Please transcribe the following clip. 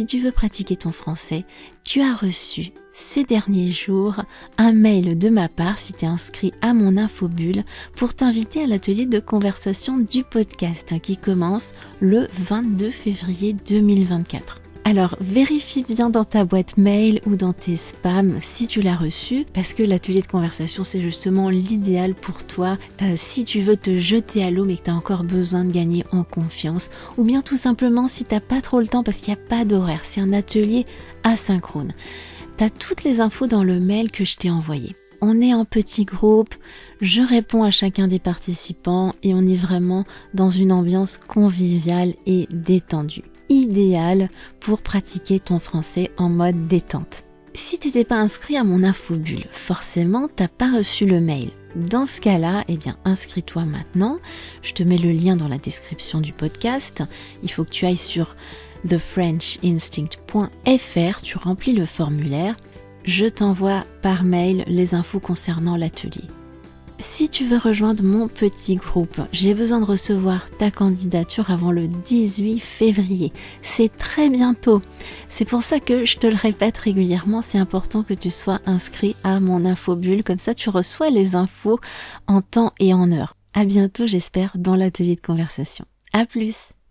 si tu veux pratiquer ton français, tu as reçu ces derniers jours un mail de ma part si tu es inscrit à mon infobulle pour t'inviter à l'atelier de conversation du podcast qui commence le 22 février 2024. Alors vérifie bien dans ta boîte mail ou dans tes spams si tu l'as reçu parce que l'atelier de conversation c'est justement l'idéal pour toi euh, si tu veux te jeter à l'eau mais que tu as encore besoin de gagner en confiance ou bien tout simplement si t'as pas trop le temps parce qu'il n'y a pas d'horaire, c'est un atelier asynchrone. Tu as toutes les infos dans le mail que je t'ai envoyé. On est en petit groupe, je réponds à chacun des participants et on est vraiment dans une ambiance conviviale et détendue idéal pour pratiquer ton français en mode détente. Si t'étais pas inscrit à mon infobulle, forcément t'as pas reçu le mail. Dans ce cas-là, eh bien inscris-toi maintenant. Je te mets le lien dans la description du podcast. Il faut que tu ailles sur thefrenchinstinct.fr, tu remplis le formulaire. Je t'envoie par mail les infos concernant l'atelier. Si tu veux rejoindre mon petit groupe, j'ai besoin de recevoir ta candidature avant le 18 février. C'est très bientôt. C'est pour ça que je te le répète régulièrement, c'est important que tu sois inscrit à mon infobulle, comme ça tu reçois les infos en temps et en heure. À bientôt, j'espère, dans l'atelier de conversation. À plus!